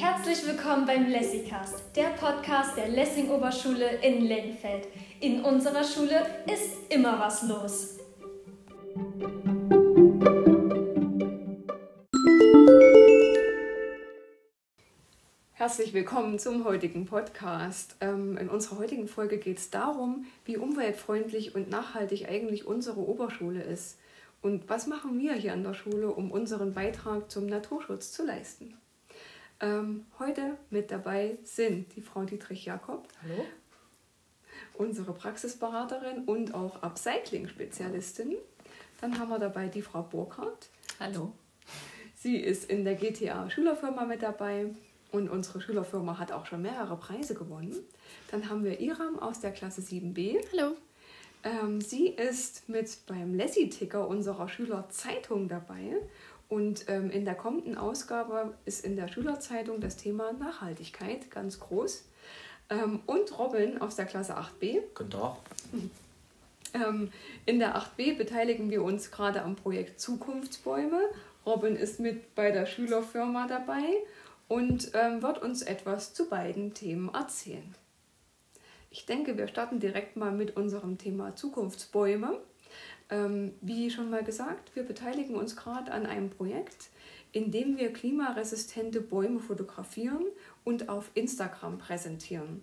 Herzlich willkommen beim Lessicast, der Podcast der Lessing Oberschule in Lenfeld. In unserer Schule ist immer was los. Herzlich willkommen zum heutigen Podcast. Ähm, in unserer heutigen Folge geht es darum, wie umweltfreundlich und nachhaltig eigentlich unsere Oberschule ist. Und was machen wir hier an der Schule, um unseren Beitrag zum Naturschutz zu leisten? Ähm, heute mit dabei sind die Frau Dietrich-Jakob, Hallo. unsere Praxisberaterin und auch Upcycling-Spezialistin. Dann haben wir dabei die Frau Burkhardt. Hallo. Sie ist in der GTA Schülerfirma mit dabei und unsere Schülerfirma hat auch schon mehrere Preise gewonnen. Dann haben wir Iram aus der Klasse 7b. Hallo. Ähm, sie ist mit beim Lessi-Ticker unserer Schülerzeitung dabei und ähm, in der kommenden Ausgabe ist in der Schülerzeitung das Thema Nachhaltigkeit ganz groß. Ähm, und Robin aus der Klasse 8b. Guten Tag. Ähm, in der 8b beteiligen wir uns gerade am Projekt Zukunftsbäume. Robin ist mit bei der Schülerfirma dabei und ähm, wird uns etwas zu beiden Themen erzählen. Ich denke, wir starten direkt mal mit unserem Thema Zukunftsbäume. Ähm, wie schon mal gesagt, wir beteiligen uns gerade an einem Projekt, in dem wir klimaresistente Bäume fotografieren und auf Instagram präsentieren.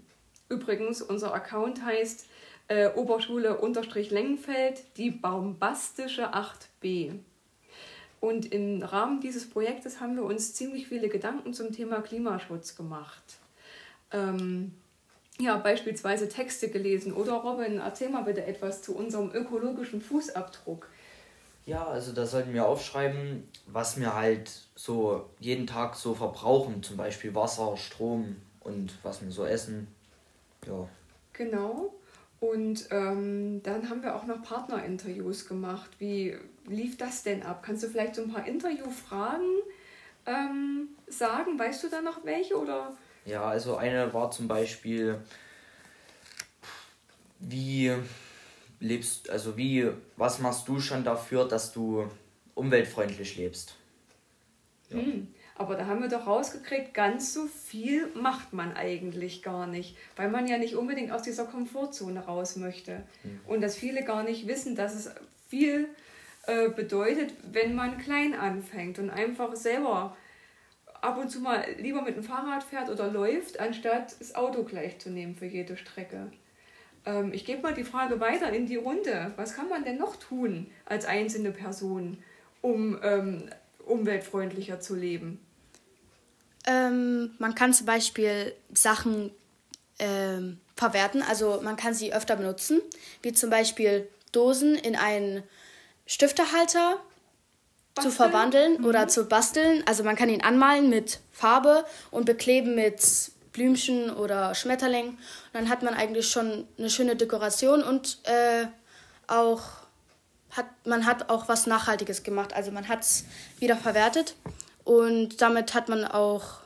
Übrigens, unser Account heißt äh, Oberschule-Lengenfeld, die baumbastische 8b. Und im Rahmen dieses Projektes haben wir uns ziemlich viele Gedanken zum Thema Klimaschutz gemacht. Ähm, ja, beispielsweise Texte gelesen. Oder Robin, erzähl mal bitte etwas zu unserem ökologischen Fußabdruck. Ja, also da sollten wir aufschreiben, was wir halt so jeden Tag so verbrauchen. Zum Beispiel Wasser, Strom und was wir so essen. Ja. Genau. Und ähm, dann haben wir auch noch Partnerinterviews gemacht. Wie lief das denn ab? Kannst du vielleicht so ein paar Interviewfragen ähm, sagen? Weißt du da noch welche oder? Ja, also eine war zum Beispiel, wie lebst, also wie, was machst du schon dafür, dass du umweltfreundlich lebst? Ja. Hm. Aber da haben wir doch rausgekriegt, ganz so viel macht man eigentlich gar nicht, weil man ja nicht unbedingt aus dieser Komfortzone raus möchte. Mhm. Und dass viele gar nicht wissen, dass es viel äh, bedeutet, wenn man klein anfängt und einfach selber ab und zu mal lieber mit dem Fahrrad fährt oder läuft, anstatt das Auto gleich zu nehmen für jede Strecke. Ähm, ich gebe mal die Frage weiter in die Runde. Was kann man denn noch tun als einzelne Person, um ähm, umweltfreundlicher zu leben? Ähm, man kann zum Beispiel Sachen ähm, verwerten, also man kann sie öfter benutzen, wie zum Beispiel Dosen in einen Stiftehalter basteln? zu verwandeln mhm. oder zu basteln. Also man kann ihn anmalen mit Farbe und bekleben mit Blümchen oder Schmetterlingen. Und dann hat man eigentlich schon eine schöne Dekoration und äh, auch hat, man hat auch was Nachhaltiges gemacht. Also man hat es wieder verwertet und damit hat man auch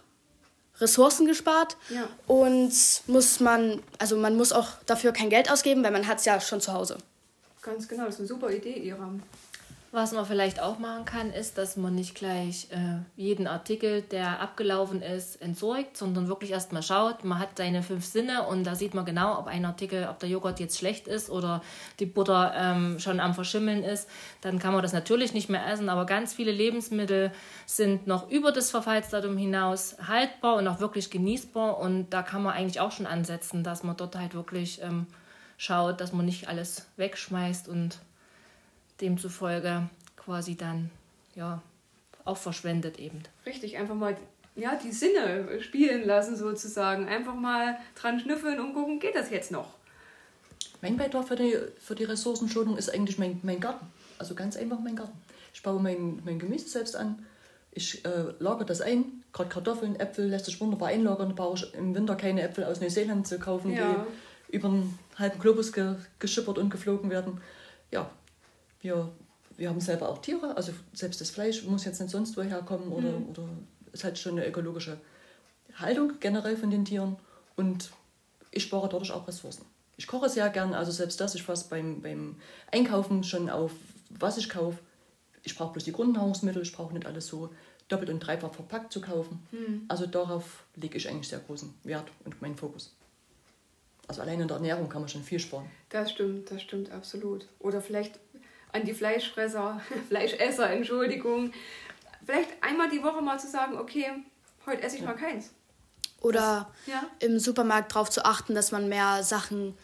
Ressourcen gespart ja. und muss man, also man muss auch dafür kein Geld ausgeben, weil man hat es ja schon zu Hause. Ganz genau, das ist eine super Idee, Iram. Was man vielleicht auch machen kann, ist, dass man nicht gleich äh, jeden Artikel, der abgelaufen ist, entsorgt, sondern wirklich erstmal schaut. Man hat seine fünf Sinne und da sieht man genau, ob ein Artikel, ob der Joghurt jetzt schlecht ist oder die Butter ähm, schon am Verschimmeln ist. Dann kann man das natürlich nicht mehr essen, aber ganz viele Lebensmittel sind noch über das Verfallsdatum hinaus haltbar und auch wirklich genießbar. Und da kann man eigentlich auch schon ansetzen, dass man dort halt wirklich ähm, schaut, dass man nicht alles wegschmeißt und demzufolge quasi dann ja auch verschwendet eben. Richtig, einfach mal ja, die Sinne spielen lassen sozusagen. Einfach mal dran schnüffeln und gucken, geht das jetzt noch? Mein Beitrag für die, für die Ressourcenschonung ist eigentlich mein, mein Garten. Also ganz einfach mein Garten. Ich baue mein, mein Gemüse selbst an. Ich äh, lagere das ein. Gerade Kartoffeln, Äpfel lässt sich wunderbar einlagern. Da brauche ich im Winter keine Äpfel aus Neuseeland zu kaufen, ja. die über einen halben Globus ge, geschippert und geflogen werden. Ja, wir, wir haben selber auch Tiere, also selbst das Fleisch muss jetzt nicht sonst woher kommen oder, mhm. oder es hat schon eine ökologische Haltung generell von den Tieren und ich spare dadurch auch Ressourcen. Ich koche sehr gern, also selbst das, ich fasse beim, beim Einkaufen schon auf, was ich kaufe. Ich brauche bloß die Grundnahrungsmittel, ich brauche nicht alles so doppelt und dreifach verpackt zu kaufen. Hm. Also darauf lege ich eigentlich sehr großen Wert und meinen Fokus. Also allein in der Ernährung kann man schon viel sparen. Das stimmt, das stimmt absolut. Oder vielleicht an die Fleischfresser, Fleischesser, Entschuldigung. Vielleicht einmal die Woche mal zu sagen, okay, heute esse ich mal keins. Oder Ja. im Supermarkt darauf zu achten, dass man mehr Sachen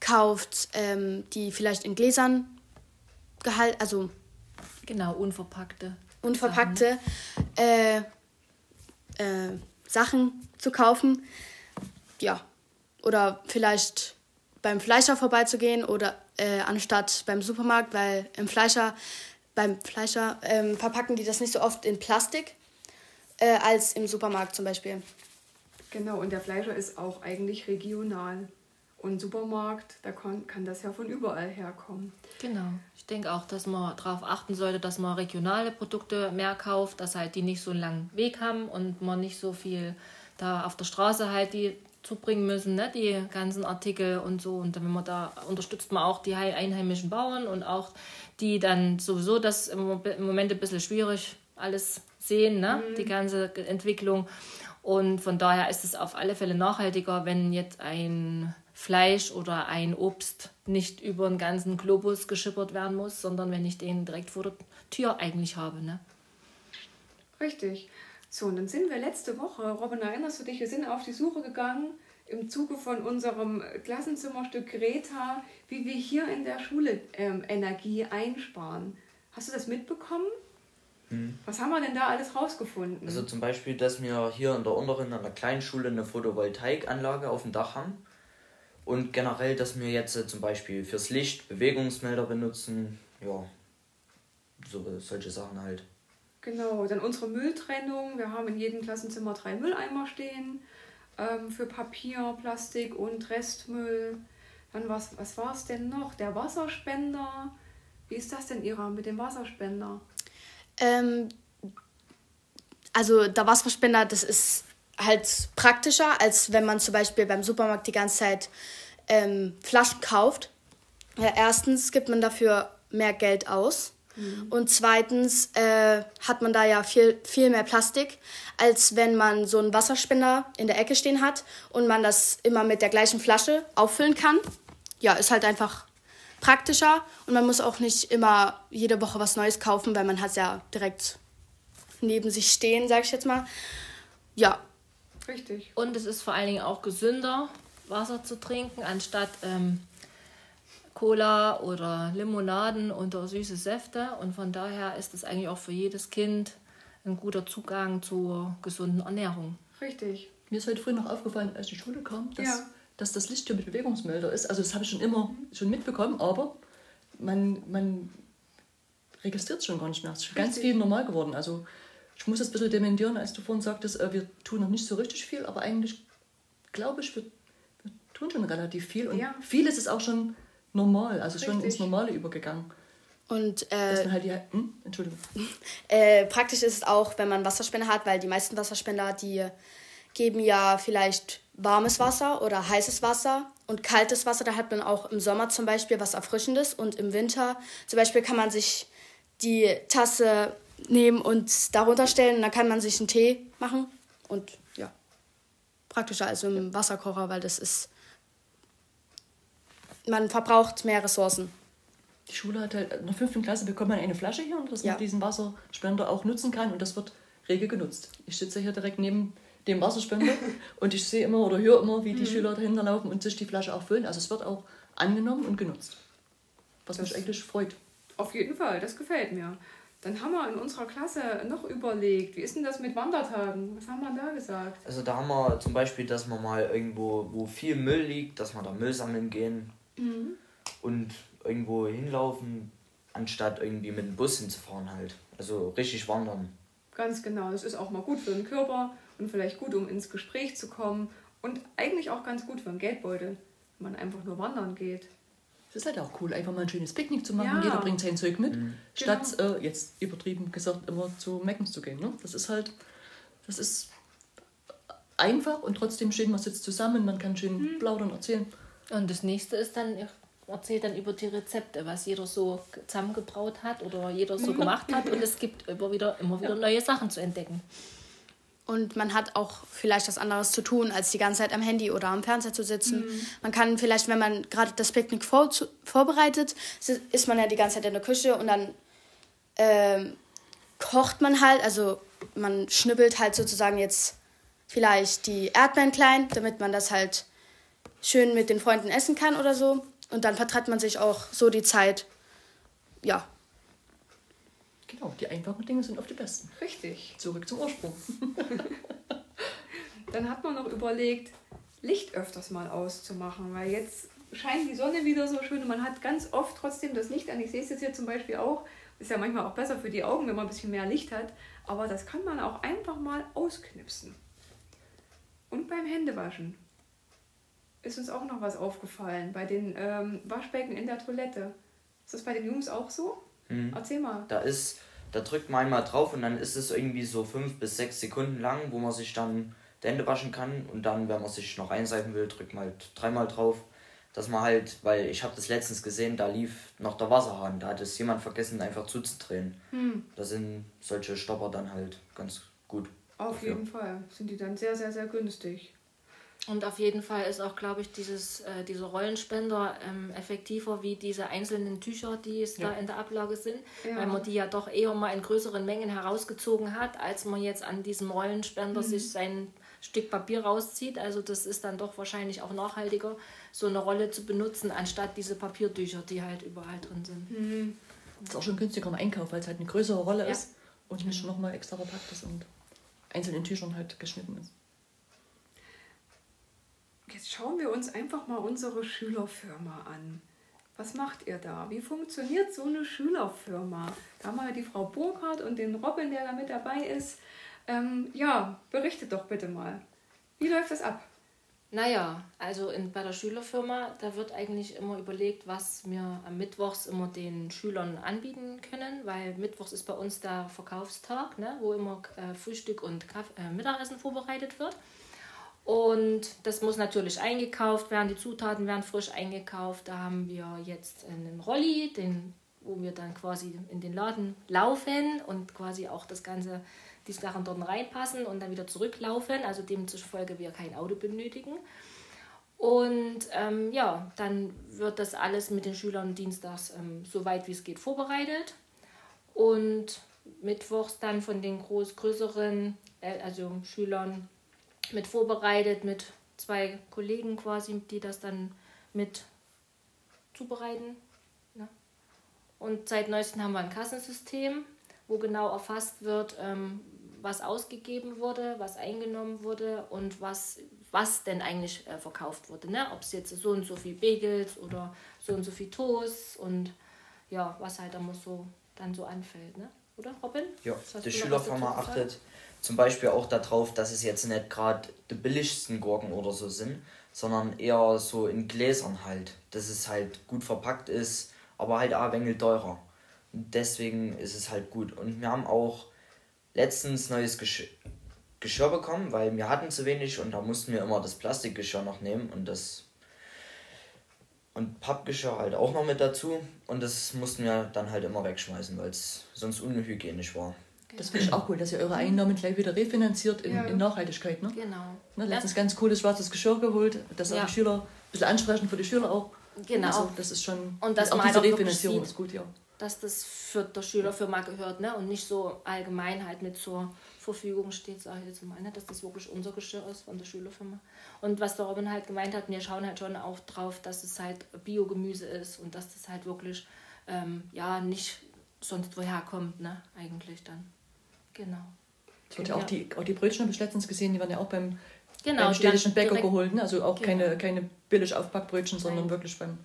kauft, ähm, die vielleicht in Gläsern gehalten, also Genau, unverpackte. unverpackte äh, äh, Sachen zu kaufen. Ja. Oder vielleicht beim Fleischer vorbeizugehen oder äh, anstatt beim Supermarkt, weil im Fleischer, beim Fleischer ähm, verpacken die das nicht so oft in Plastik äh, als im Supermarkt zum Beispiel. Genau, und der Fleischer ist auch eigentlich regional. Und Supermarkt, da kann, kann das ja von überall herkommen. Genau. Ich denke auch, dass man darauf achten sollte, dass man regionale Produkte mehr kauft, dass halt die nicht so einen langen Weg haben und man nicht so viel da auf der Straße halt die zubringen müssen, ne? die ganzen Artikel und so. Und wenn man da unterstützt man auch die hei- einheimischen Bauern und auch die dann sowieso das im Mo- im Moment ein bisschen schwierig alles sehen, ne? die ganze Entwicklung. Und von daher ist es auf alle Fälle nachhaltiger, wenn jetzt ein Fleisch oder ein Obst nicht über den ganzen Globus geschippert werden muss, sondern wenn ich den direkt vor der Tür eigentlich habe. Ne? Richtig. So, und dann sind wir letzte Woche, Robin, erinnerst du dich, wir sind auf die Suche gegangen im Zuge von unserem Klassenzimmerstück Greta, wie wir hier in der Schule ähm, Energie einsparen. Hast du das mitbekommen? Was haben wir denn da alles rausgefunden? Also zum Beispiel, dass wir hier in der unteren, an der kleinen Schule eine Photovoltaikanlage auf dem Dach haben. Und generell, dass wir jetzt äh, zum Beispiel fürs Licht Bewegungsmelder benutzen. Ja, so solche Sachen halt. Genau, dann unsere Mülltrennung. Wir haben in jedem Klassenzimmer drei Mülleimer stehen ähm, für Papier, Plastik und Restmüll. Dann was, was war es denn noch? Der Wasserspender. Wie ist das denn, Ira, mit dem Wasserspender? Ähm, also der Wasserspender, das ist halt praktischer, als wenn man zum Beispiel beim Supermarkt die ganze Zeit ähm, Flaschen kauft. Ja, erstens gibt man dafür mehr Geld aus. Und zweitens äh, hat man da ja viel, viel mehr Plastik, als wenn man so einen Wasserspender in der Ecke stehen hat und man das immer mit der gleichen Flasche auffüllen kann. Ja, ist halt einfach praktischer und man muss auch nicht immer jede Woche was Neues kaufen, weil man hat es ja direkt neben sich stehen, sag ich jetzt mal. Ja, Richtig. Und es ist vor allen Dingen auch gesünder, Wasser zu trinken, anstatt ähm, Cola oder Limonaden oder süße Säfte. Und von daher ist es eigentlich auch für jedes Kind ein guter Zugang zur gesunden Ernährung. Richtig. Mir ist heute früh noch aufgefallen, als ich in die Schule kam, dass, Ja. dass das Licht hier mit Bewegungsmelder ist. Also das habe ich schon immer schon mitbekommen, aber man, man registriert es schon gar nicht mehr. Es ist ganz viel normal geworden. Also ich muss das ein bisschen dementieren, als du vorhin sagtest, äh, wir tun noch nicht so richtig viel, aber eigentlich glaube ich, wir, wir tun schon relativ viel. Und Ja. vieles ist auch schon normal, also schon Richtig. ins Normale übergegangen. und äh, halt die, hm? Entschuldigung. äh, praktisch ist es auch, wenn man Wasserspender hat, weil die meisten Wasserspender, die geben ja vielleicht warmes Wasser oder heißes Wasser und kaltes Wasser. Da hat man auch im Sommer zum Beispiel was Erfrischendes und im Winter zum Beispiel kann man sich die Tasse nehmen und darunter stellen und dann kann man sich einen Tee machen und ja, praktischer als im Wasserkocher, weil das ist, man verbraucht mehr Ressourcen. Die Schule hat halt, in der fünften Klasse bekommt man eine Flasche hier, dass Ja. man diesen Wasserspender auch nutzen kann und das wird rege genutzt. Ich sitze hier direkt neben dem Wasserspender und ich sehe immer oder höre immer, wie die Schüler dahinter laufen und sich die Flasche auch füllen. Also es wird auch angenommen und genutzt. Was mich Das- eigentlich freut. Auf jeden Fall, das gefällt mir. Dann haben wir in unserer Klasse noch überlegt, wie ist denn das mit Wandertagen? Was haben wir da gesagt? Also da haben wir zum Beispiel, dass man mal irgendwo, wo viel Müll liegt, dass wir da Müll sammeln gehen und irgendwo hinlaufen, anstatt irgendwie mit dem Bus hinzufahren halt. Also richtig wandern. Ganz genau, das ist auch mal gut für den Körper und vielleicht gut, um ins Gespräch zu kommen und eigentlich auch ganz gut für den Geldbeutel, wenn man einfach nur wandern geht. Es ist halt auch cool, einfach mal ein schönes Picknick zu machen. Ja. Jeder bringt sein Zeug mit, statt Genau. äh, jetzt übertrieben gesagt immer zu Meckens zu gehen. Ne? Das ist halt, das ist einfach und trotzdem schön, man sitzt zusammen, man kann schön plaudern, erzählen. Und das nächste ist dann erzählt dann über die Rezepte, was jeder so zusammengebraut hat oder jeder so gemacht hat. Und es gibt immer wieder, immer wieder neue Sachen zu entdecken. Und man hat auch vielleicht was anderes zu tun, als die ganze Zeit am Handy oder am Fernseher zu sitzen. Man kann vielleicht, wenn man gerade das Picknick vor, zu, vorbereitet, ist man ja die ganze Zeit in der Küche und dann ähm, kocht man halt, also man schnibbelt halt sozusagen jetzt vielleicht die Erdbeeren klein, damit man das halt schön mit den Freunden essen kann oder so. Und dann vertreibt man sich auch so die Zeit. Ja, Genau, die einfachen Dinge sind oft die besten. Richtig. Zurück zum Ursprung. Dann hat man noch überlegt, Licht öfters mal auszumachen, weil jetzt scheint die Sonne wieder so schön und man hat ganz oft trotzdem das Licht an. Ich sehe es jetzt hier zum Beispiel auch. Ist ja manchmal auch besser für die Augen, wenn man ein bisschen mehr Licht hat. Aber das kann man auch einfach mal ausknipsen. Und beim Händewaschen ist uns auch noch was aufgefallen. Bei den ähm, Waschbecken in der Toilette. Ist das bei den Jungs auch so? Mhm. Erzähl mal. Da ist, da drückt man einmal drauf und dann ist es irgendwie so fünf bis sechs Sekunden lang, wo man sich dann die Hände waschen kann und dann, wenn man sich noch einseifen will, drückt man halt dreimal drauf. Dass man halt, weil ich habe das letztens gesehen, da lief noch der Wasserhahn, da hat es jemand vergessen, einfach zuzudrehen. Da sind solche Stopper dann halt ganz gut. Auf Ja. jeden Fall sind die dann sehr, sehr, sehr günstig. Und auf jeden Fall ist auch, glaube ich, dieses, äh, dieser Rollenspender ähm, effektiver wie diese einzelnen Tücher, die es da in der Ablage sind, Ja. weil man die ja doch eher mal in größeren Mengen herausgezogen hat, als man jetzt an diesem Rollenspender sich sein Stück Papier rauszieht. Also das ist dann doch wahrscheinlich auch nachhaltiger, so eine Rolle zu benutzen, anstatt diese Papiertücher, die halt überall drin sind. Das ist auch schon günstiger im Einkauf, weil es halt eine größere Rolle Ja. ist und nicht nochmal extra verpackt ist und einzeln in Tüchern halt geschnitten ist. Jetzt schauen wir uns einfach mal unsere Schülerfirma an. Was macht ihr da? Wie funktioniert so eine Schülerfirma? Da haben wir die Frau Burkhardt und den Robin, der da mit dabei ist. Ähm, ja, berichtet doch bitte mal. Wie läuft das ab? Naja, also in, bei der Schülerfirma, da wird eigentlich immer überlegt, was wir am Mittwochs immer den Schülern anbieten können, weil Mittwochs ist bei uns der Verkaufstag, ne, wo immer äh, Frühstück und Kaff äh, Mittagessen vorbereitet wird. Und das muss natürlich eingekauft werden, die Zutaten werden frisch eingekauft. Da haben wir jetzt einen Rolli, den, wo wir dann quasi in den Laden laufen und quasi auch das Ganze, die Sachen dort reinpassen und dann wieder zurücklaufen. Also demzufolge wir kein Auto benötigen. Und ähm, ja, dann wird das alles mit den Schülern dienstags ähm, so weit wie es geht vorbereitet. Und mittwochs dann von den groß größeren, äh, also Schülern mit vorbereitet, mit zwei Kollegen quasi, die das dann mit zubereiten. Ne? Und seit neuestem haben wir ein Kassensystem, wo genau erfasst wird, ähm, was ausgegeben wurde, was eingenommen wurde und was, was denn eigentlich äh, verkauft wurde. Ne? Ob es jetzt so und so viel Bagels oder so und so viel Toast und ja, was halt dann so, dann so anfällt. Ne? Oder Robin? Ja, zu sagen? achtet zum Beispiel auch darauf, dass es jetzt nicht gerade die billigsten Gurken oder so sind, sondern eher so in Gläsern halt, dass es halt gut verpackt ist, aber halt auch ein teurer. Und deswegen ist es halt gut. Und wir haben auch letztens neues Gesch Geschirr bekommen, weil wir hatten zu wenig und da mussten wir immer das Plastikgeschirr noch nehmen und das und Pappgeschirr halt auch noch mit dazu und das mussten wir dann halt immer wegschmeißen, weil es sonst unhygienisch war. Das finde ich auch cool, dass ihr eure Einnahmen gleich wieder refinanziert in, Ja. in Nachhaltigkeit. Ne? Genau. Ne, letztens ganz cooles schwarzes Geschirr geholt, das auch Ja. die Schüler, ein bisschen ansprechend für die Schüler auch. Genau. Also, das ist schon, Und dass auch diese halt auch Refinanzierung sieht, ist gut, ja. dass das für der Schülerfirma gehört ne? und nicht so allgemein halt mit zur Verfügung steht, sage ich jetzt mal, ne? dass das wirklich unser Geschirr ist von der Schülerfirma. Und was der Robin halt gemeint hat, wir schauen halt schon auch drauf, dass es halt Biogemüse ist und dass das halt wirklich ähm, ja nicht sonst woher kommt, ne? eigentlich dann. Genau. Es wird ja auch die, auch die Brötchen habe ich letztens gesehen, die werden ja auch beim, Genau, beim städtischen Bäcker geholt. Ne? Also auch Genau. keine, keine billig Aufpackbrötchen, sondern Nein. wirklich beim,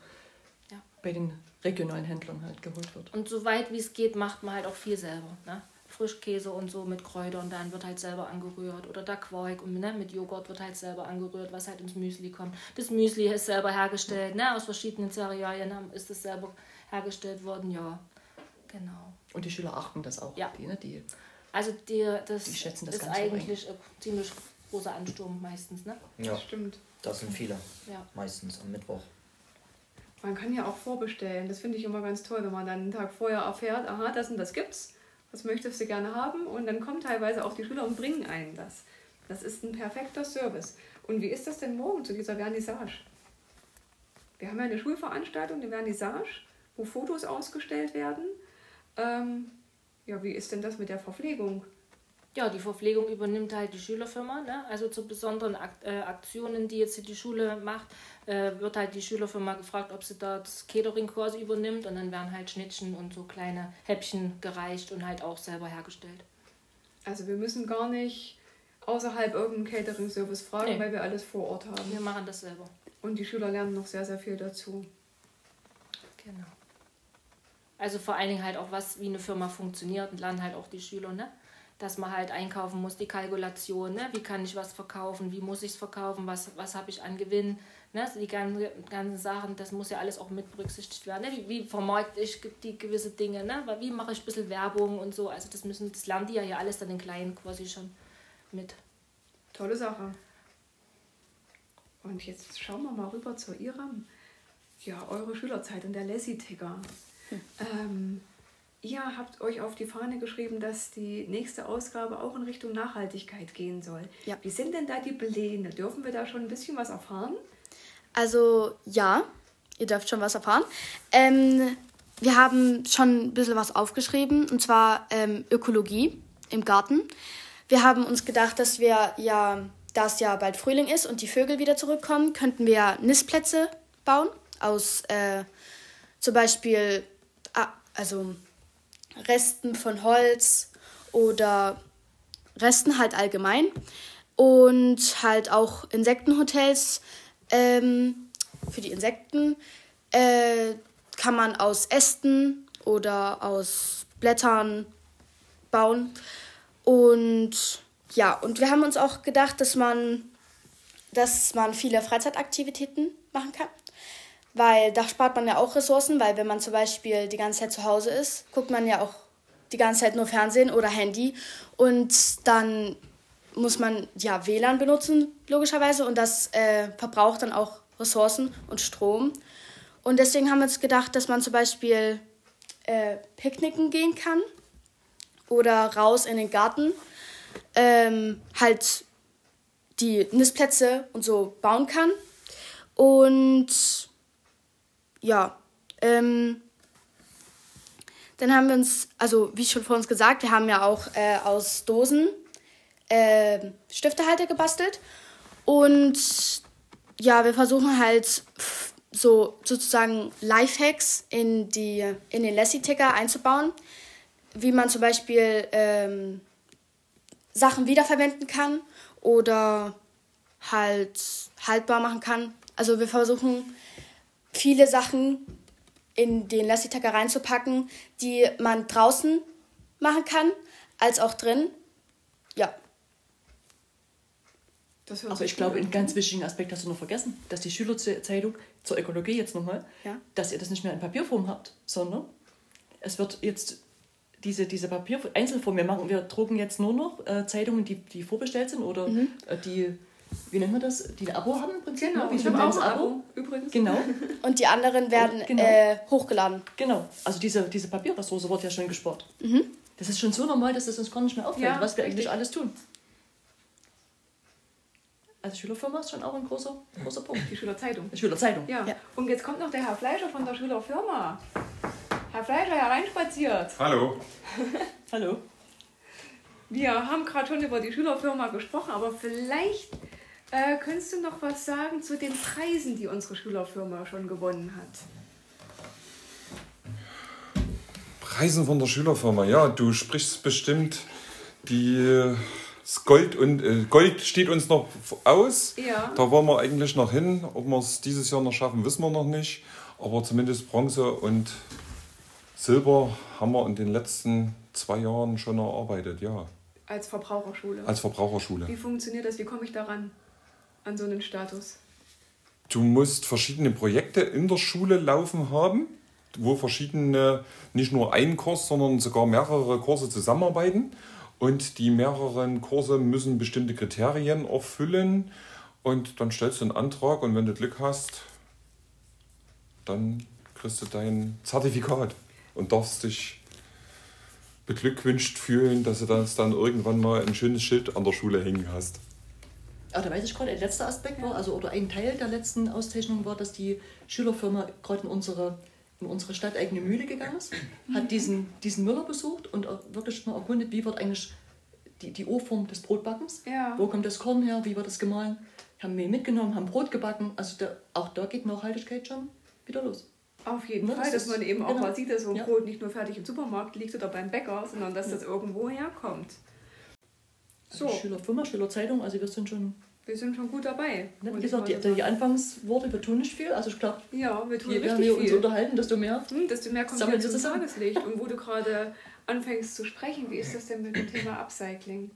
Ja. bei den regionalen Händlern halt geholt wird. Und so weit wie es geht, macht man halt auch viel selber. Ne? Frischkäse und so mit Kräutern, dann wird halt selber angerührt. Oder der Quark und ne, mit Joghurt wird halt selber angerührt, was halt ins Müsli kommt. Das Müsli ist selber hergestellt, ne? aus verschiedenen Cerealien ist es selber hergestellt worden, ja. Genau. Und die Schüler achten das auch. Ja. Die, ne? die, Also die, das, Die schätzen das ist eigentlich ein ziemlich großer Ansturm meistens. Ne? Ja, Das stimmt. das sind viele. Ja. Meistens am Mittwoch. Man kann ja auch vorbestellen. Das finde ich immer ganz toll, wenn man dann einen Tag vorher erfährt, aha, das und das gibt's. Was möchtest du gerne haben? Und dann kommen teilweise auch die Schüler und bringen einen das. Das ist ein perfekter Service. Und wie ist das denn morgen zu dieser Vernissage? Wir haben ja eine Schulveranstaltung, eine Vernissage, wo Fotos ausgestellt werden. Ähm, ja, wie ist denn das mit der Verpflegung? Ja, die Verpflegung übernimmt halt die Schülerfirma. Ne? Also zu besonderen Ak äh, Aktionen, die jetzt die Schule macht, äh, wird halt die Schülerfirma gefragt, ob sie da das Catering quasi übernimmt. Und dann werden halt Schnittchen und so kleine Häppchen gereicht und halt auch selber hergestellt. Also wir müssen gar nicht außerhalb irgendeinen Catering-Service fragen, Nee. weil wir alles vor Ort haben. Wir machen das selber. Und die Schüler lernen noch sehr, sehr viel dazu. Genau. Also vor allen Dingen halt auch, was wie eine Firma funktioniert und lernen halt auch die Schüler, ne? Dass man halt einkaufen muss, die Kalkulation, ne? Wie kann ich was verkaufen, wie muss ich es verkaufen, was, was habe ich an Gewinn, ne? Die ganzen, ganzen Sachen, das muss ja alles auch mit berücksichtigt werden. Ne? Wie, wie vermarkte ich die gewisse Dinge, ne? Wie mache ich ein bisschen Werbung und so. Also das müssen, das lernen die ja hier alles dann in Kleinen quasi schon mit. Tolle Sache. Und jetzt schauen wir mal rüber zu Ihrem, ja, eure Schülerzeit und der Lassie-Ticker. Ähm, ihr habt euch auf die Fahne geschrieben, dass die nächste Ausgabe auch in Richtung Nachhaltigkeit gehen soll. Ja. Wie sind denn da die Pläne? Dürfen wir da schon ein bisschen was erfahren? Also ja, ihr dürft schon was erfahren. Ähm, wir haben schon ein bisschen was aufgeschrieben, und zwar ähm, Ökologie im Garten. Wir haben uns gedacht, dass wir ja, da es ja bald Frühling ist und die Vögel wieder zurückkommen, könnten wir Nistplätze bauen aus äh, zum Beispiel also Resten von Holz oder Resten halt allgemein und halt auch Insektenhotels ähm, für die Insekten äh, kann man aus Ästen oder aus Blättern bauen. Und ja, und wir haben uns auch gedacht, dass man, dass man viele Freizeitaktivitäten machen kann. Weil da spart man ja auch Ressourcen, weil wenn man zum Beispiel die ganze Zeit zu Hause ist, guckt man ja auch die ganze Zeit nur Fernsehen oder Handy. Und dann muss man ja WLAN benutzen, logischerweise. Und das äh, verbraucht dann auch Ressourcen und Strom. Und deswegen haben wir uns gedacht, dass man zum Beispiel äh, picknicken gehen kann oder raus in den Garten, ähm, halt die Nistplätze und so bauen kann. Und ja, ähm, dann haben wir uns, also wie schon vor uns gesagt, wir haben ja auch äh, aus Dosen äh, Stiftehalter gebastelt. Und ja, wir versuchen halt so sozusagen Lifehacks in, die, in den Lassie-Ticker einzubauen, wie man zum Beispiel ähm, Sachen wiederverwenden kann oder halt haltbar machen kann. Also wir versuchen viele Sachen in den Lassie-Ticker reinzupacken, die man draußen machen kann, als auch drin. Ja, Aber sich ich glaube, einen an. ganz wichtigen Aspekt hast du noch vergessen, dass die Schülerzeitung zur Ökologie jetzt nochmal, Ja. dass ihr das nicht mehr in Papierform habt, sondern es wird jetzt diese, diese Papier Einzelform, wir machen, wir drucken jetzt nur noch äh, Zeitungen, die, die vorbestellt sind oder äh, die, wie nennt man das, die ein Abo haben im Prinzip. Genau, ne? wie ich habe auch ein Abo übrigens. Genau, und die anderen werden genau. äh, hochgeladen. genau. Also diese, diese Papierressource wird ja schon gespart. Das ist schon so normal, dass es uns gar nicht mehr auffällt, Ja, was wir eigentlich alles tun. Also Schülerfirma ist schon auch ein großer, großer Punkt. Die Schülerzeitung. Die Schülerzeitung. Ja. Ja. und jetzt kommt noch der Herr Fleischer von der Schülerfirma. Herr Fleischer, hereinspaziert. Hallo. Hallo. Wir haben gerade schon über die Schülerfirma gesprochen, aber vielleicht äh, könntest du noch was sagen zu den Preisen, die unsere Schülerfirma schon gewonnen hat. Preisen von der Schülerfirma. Ja, du sprichst bestimmt die das Gold und äh, Gold steht uns noch aus. Ja. Da wollen wir eigentlich noch hin. Ob wir es dieses Jahr noch schaffen, wissen wir noch nicht. Aber zumindest Bronze und Silber haben wir in den letzten zwei Jahren schon erarbeitet, ja. Als Verbraucherschule. Als Verbraucherschule. Wie funktioniert das? Wie komme ich daran? An so einen Status? Du musst verschiedene Projekte in der Schule laufen haben, wo verschiedene, nicht nur ein Kurs, sondern sogar mehrere Kurse zusammenarbeiten. Und die mehreren Kurse müssen bestimmte Kriterien erfüllen. Und dann stellst du einen Antrag und wenn du Glück hast, dann kriegst du dein Zertifikat und darfst dich beglückwünscht fühlen, dass du das dann irgendwann mal ein schönes Schild an der Schule hängen hast. Ah, da weiß ich gerade, ein letzter Aspekt war, also oder ein Teil der letzten Auszeichnung war, dass die Schülerfirma gerade in unsere, in unsere stadteigene Mühle gegangen ist, hat diesen, diesen Müller besucht und auch wirklich mal erkundet, wie wird eigentlich die, die O-Form des Brotbackens, Ja. wo kommt das Korn her, wie wird das gemahlen, haben Mehl mitgenommen, haben Brot gebacken, also da, auch da geht Nachhaltigkeit schon wieder los. Auf jeden Ne, Fall, das dass man eben auch genau. mal sieht, dass so ein Ja. Brot nicht nur fertig im Supermarkt liegt oder beim Bäcker, sondern dass das irgendwo herkommt. Also So, Schülerfirma, Schülerzeitung, also wir sind schon, wir sind schon gut dabei. ne, wie gesagt, die, so die. Anfangsworte, wir tun nicht viel, also ich glaube, Ja, wir tun je mehr wir uns unterhalten, desto mehr Hm, desto mehr kommt wir zum. Tageslicht. Und wo du gerade anfängst zu sprechen, wie ist das denn mit dem Thema Upcycling?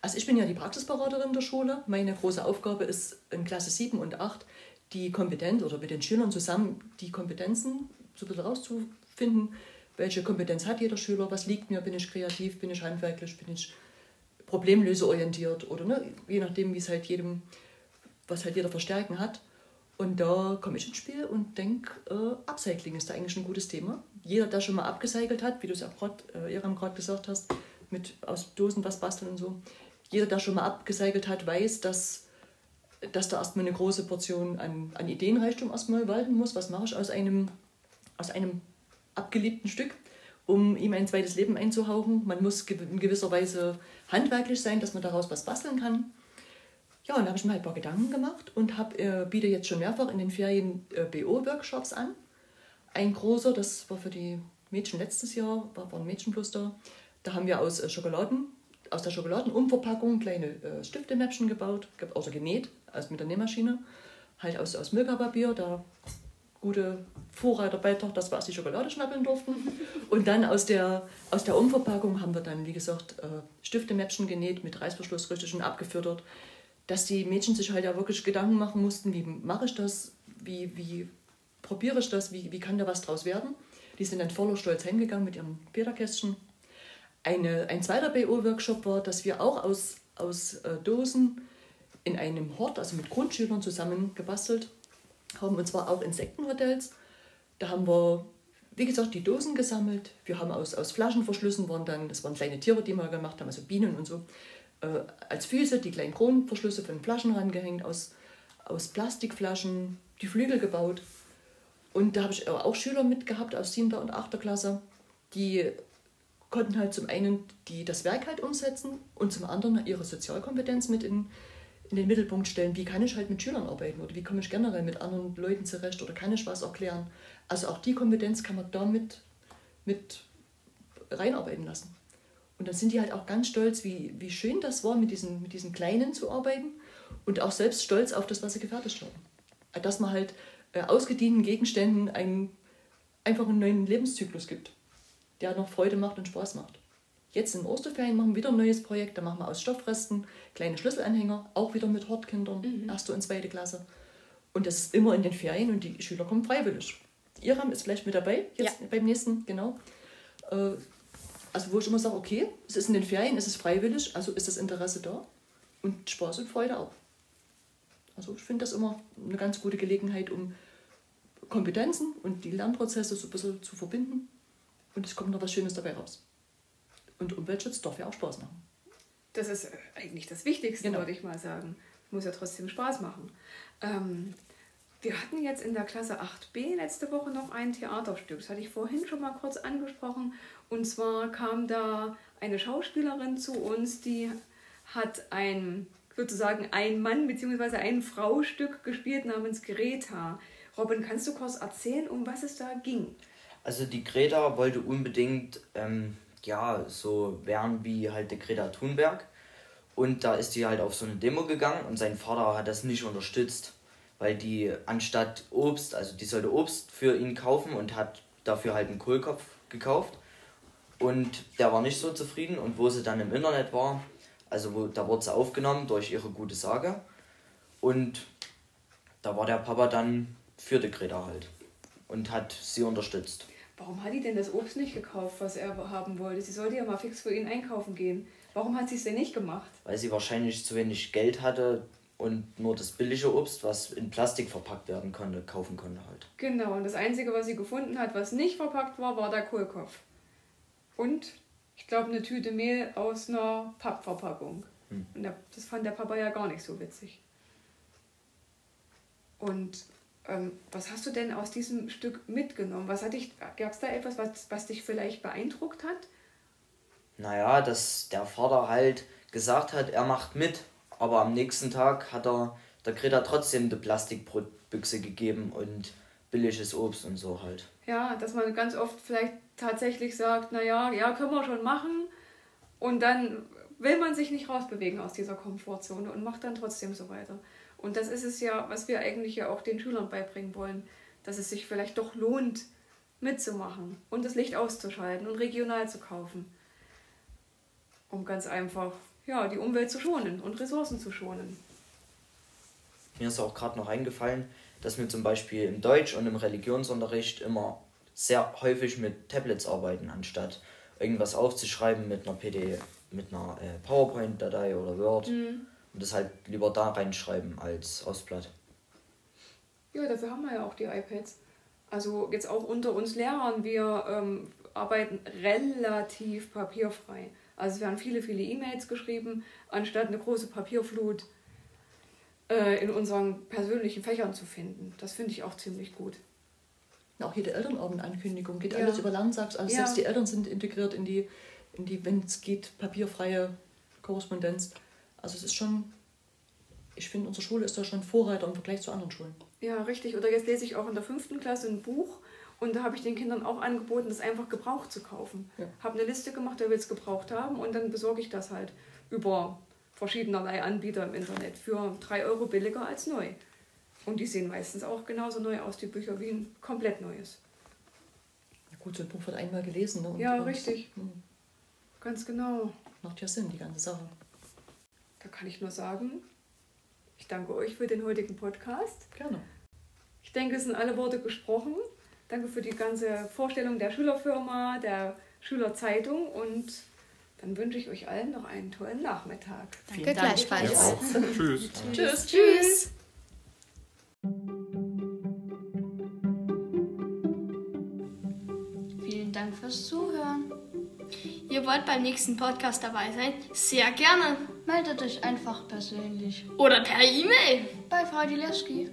Also ich bin ja die Praxisberaterin der Schule. Meine große Aufgabe ist in Klasse 7 und 8 die Kompetenz oder mit den Schülern zusammen die Kompetenzen so ein bisschen rauszufinden, welche Kompetenz hat jeder Schüler, was liegt mir, bin ich kreativ, bin ich handwerklich, bin ich problemlöseorientiert oder ne, je nachdem, wie es halt jedem, was halt jeder verstärken hat. Und da komme ich ins Spiel und denke, äh, Upcycling ist da eigentlich ein gutes Thema. Jeder, der schon mal abgecycelt hat, wie du es auch gerade, äh, Iram gerade gesagt hast, mit aus Dosen was basteln und so, jeder, der schon mal abgecycelt hat, weiß, dass, dass da erstmal eine große Portion an, an Ideenreichtum erstmal walten muss. Was mache ich aus einem, aus einem abgeliebten Stück, um ihm ein zweites Leben einzuhauchen? Man muss in gewisser Weise handwerklich sein, dass man daraus was basteln kann. Ja, und da habe ich mir halt ein paar Gedanken gemacht und hab, äh, biete jetzt schon mehrfach in den Ferien äh, BO-Workshops an. Ein großer, das war für die Mädchen letztes Jahr, war, ein Mädchenplus da. Haben wir aus äh, Schokoladen, aus der Schokoladenumverpackung kleine äh, Stiftemäppchen gebaut, ge- also genäht, also mit der Nähmaschine. Halt aus, aus Milka-Papier, da gute Vorreiter bei doch, dass wir erst die Schokolade schnappeln durften. Und dann aus der, aus der Umverpackung haben wir dann, wie gesagt, äh, Stiftemäppchen genäht, mit Reißverschluss richtig und abgefüttert, dass die Mädchen sich halt ja wirklich Gedanken machen mussten, wie mache ich das, wie, wie probiere ich das, wie, wie kann da was draus werden. Die sind dann voller Stolz hingegangen mit ihrem Federkästchen. Eine, ein zweiter BO-Workshop war, dass wir auch aus, aus äh, Dosen in einem Hort, also mit Grundschülern zusammen gebastelt haben, und zwar auch Insektenhotels. Da haben wir, wie gesagt, die Dosen gesammelt. Wir haben aus, aus Flaschenverschlüssen, waren dann, das waren kleine Tiere, die wir gemacht haben, also Bienen und so, äh, als Füße die kleinen Kronenverschlüsse von Flaschen rangehängt, aus, aus Plastikflaschen die Flügel gebaut. Und da habe ich auch Schüler mitgehabt aus 7. und 8. Klasse, die konnten halt zum einen die, das Werk halt umsetzen und zum anderen ihre Sozialkompetenz mit in, in den Mittelpunkt stellen. Wie kann ich halt mit Schülern arbeiten oder wie komme ich generell mit anderen Leuten zurecht oder kann ich was erklären? Also auch die Kompetenz kann man damit mit reinarbeiten lassen. Und dann sind die halt auch ganz stolz, wie, wie schön das war, mit diesen, mit diesen Kleinen zu arbeiten und auch selbst stolz auf das, was sie gefertigt haben. Dass man halt äh, ausgedienten Gegenständen einen, einfach einen neuen Lebenszyklus gibt, der noch Freude macht und Spaß macht. Jetzt in Osterferien machen wir wieder ein neues Projekt, da machen wir aus Stoffresten kleine Schlüsselanhänger, auch wieder mit Hortkindern, erste und zweite Klasse. Und das ist immer in den Ferien und die Schüler kommen freiwillig. Iram ist vielleicht mit dabei, jetzt beim nächsten, genau. Äh, also wo ich immer sage, okay, es ist in den Ferien, es ist freiwillig, also ist das Interesse da und Spaß und Freude auch. Also ich finde das immer eine ganz gute Gelegenheit, um Kompetenzen und die Lernprozesse so ein bisschen zu verbinden. Und es kommt noch was Schönes dabei raus. Und Umweltschutz darf ja auch Spaß machen. Das ist äh, eigentlich das Wichtigste, Genau. würde ich mal sagen. Muss ja trotzdem Spaß machen. Ähm, wir hatten jetzt in der Klasse 8b letzte Woche noch ein Theaterstück. Das hatte ich vorhin schon mal kurz angesprochen. Und zwar kam da eine Schauspielerin zu uns, die hat ein sozusagen ein Mann bzw. ein Frau-Stück gespielt namens Greta. Robin, kannst du kurz erzählen, um was es da ging? Also die Greta wollte unbedingt ähm, ja so werden wie halt die Greta Thunberg. Und da ist die halt auf so eine Demo gegangen und sein Vater hat das nicht unterstützt, weil die anstatt Obst, also die sollte Obst für ihn kaufen und hat dafür halt einen Kohlkopf gekauft. Und der war nicht so zufrieden und wo sie dann im Internet war, also wo, da wurde sie aufgenommen durch ihre gute Sage. Und da war der Papa dann für die Greta halt und hat sie unterstützt. Warum hat die denn das Obst nicht gekauft, was er haben wollte? Sie sollte ja mal fix für ihn einkaufen gehen. Warum hat sie es denn nicht gemacht? weil sie wahrscheinlich zu wenig Geld hatte, und nur das billige Obst, was in Plastik verpackt werden konnte, kaufen konnte halt. Genau, und das Einzige, was sie gefunden hat, was nicht verpackt war, war der Kohlkopf. Und ich glaube, eine Tüte Mehl aus einer Pappverpackung. Hm. Und das fand der Papa ja gar nicht so witzig. Und was hast du denn aus diesem Stück mitgenommen? Was hat dich, gab es da etwas, was, was dich vielleicht beeindruckt hat? Naja, dass der Vater halt gesagt hat, er macht mit, aber am nächsten Tag hat er der Greta trotzdem eine Plastikbrotbüchse gegeben und billiges Obst und so halt. Ja, dass man ganz oft vielleicht tatsächlich sagt, naja, ja, können wir schon machen. Und dann will man sich nicht rausbewegen aus dieser Komfortzone und macht dann trotzdem so weiter. Und das ist es ja, was wir eigentlich ja auch den Schülern beibringen wollen, dass es sich vielleicht doch lohnt, mitzumachen und das Licht auszuschalten und regional zu kaufen. Um ganz einfach ja, die Umwelt zu schonen und Ressourcen zu schonen. Mir ist auch gerade noch eingefallen, dass wir zum Beispiel im Deutsch- und im Religionsunterricht immer sehr häufig mit Tablets arbeiten, anstatt irgendwas aufzuschreiben mit einer PD, mit einer äh, PowerPoint-Datei oder Word. Und das halt lieber da reinschreiben als aufs Blatt. Ja, dafür haben wir ja auch die iPads. Also jetzt auch unter uns Lehrern, wir ähm, arbeiten relativ papierfrei. Also es werden viele, viele E-Mails geschrieben, anstatt eine große Papierflut äh, in unseren persönlichen Fächern zu finden. Das finde ich auch ziemlich gut. Auch jede Elternabendankündigung geht Ja. alles über Landsachs. Also Ja. selbst die Eltern sind integriert in die, in die wenn es geht, papierfreie Korrespondenz. Also es ist schon, ich finde, unsere Schule ist da schon Vorreiter im Vergleich zu anderen Schulen. Ja, richtig. Oder jetzt lese ich auch in der fünften Klasse ein Buch und da habe ich den Kindern auch angeboten, das einfach gebraucht zu kaufen. Ja. Habe eine Liste gemacht, wer will es gebraucht haben und dann besorge ich das halt über verschiedenerlei Anbieter im Internet für 3 Euro billiger als neu. Und die sehen meistens auch genauso neu aus, die Bücher, wie ein komplett neues. Ja gut, so ein Buch wird einmal gelesen. Ne? Und, Ja, richtig. Hm, Ganz genau. Macht ja Sinn, die ganze Sache. Da kann ich nur sagen, ich danke euch für den heutigen Podcast. Gerne. Ich denke, es sind alle Worte gesprochen. Danke für die ganze Vorstellung der Schülerfirma, der Schülerzeitung und dann wünsche ich euch allen noch einen tollen Nachmittag. Danke gleichfalls. Ja, auch. Tschüss. Tschüss. Tschüss. Vielen Dank fürs Zuhören. Ihr wollt beim nächsten Podcast dabei sein? Sehr gerne. Meldet euch einfach persönlich. Oder per E-Mail. Bei Frau Dileski.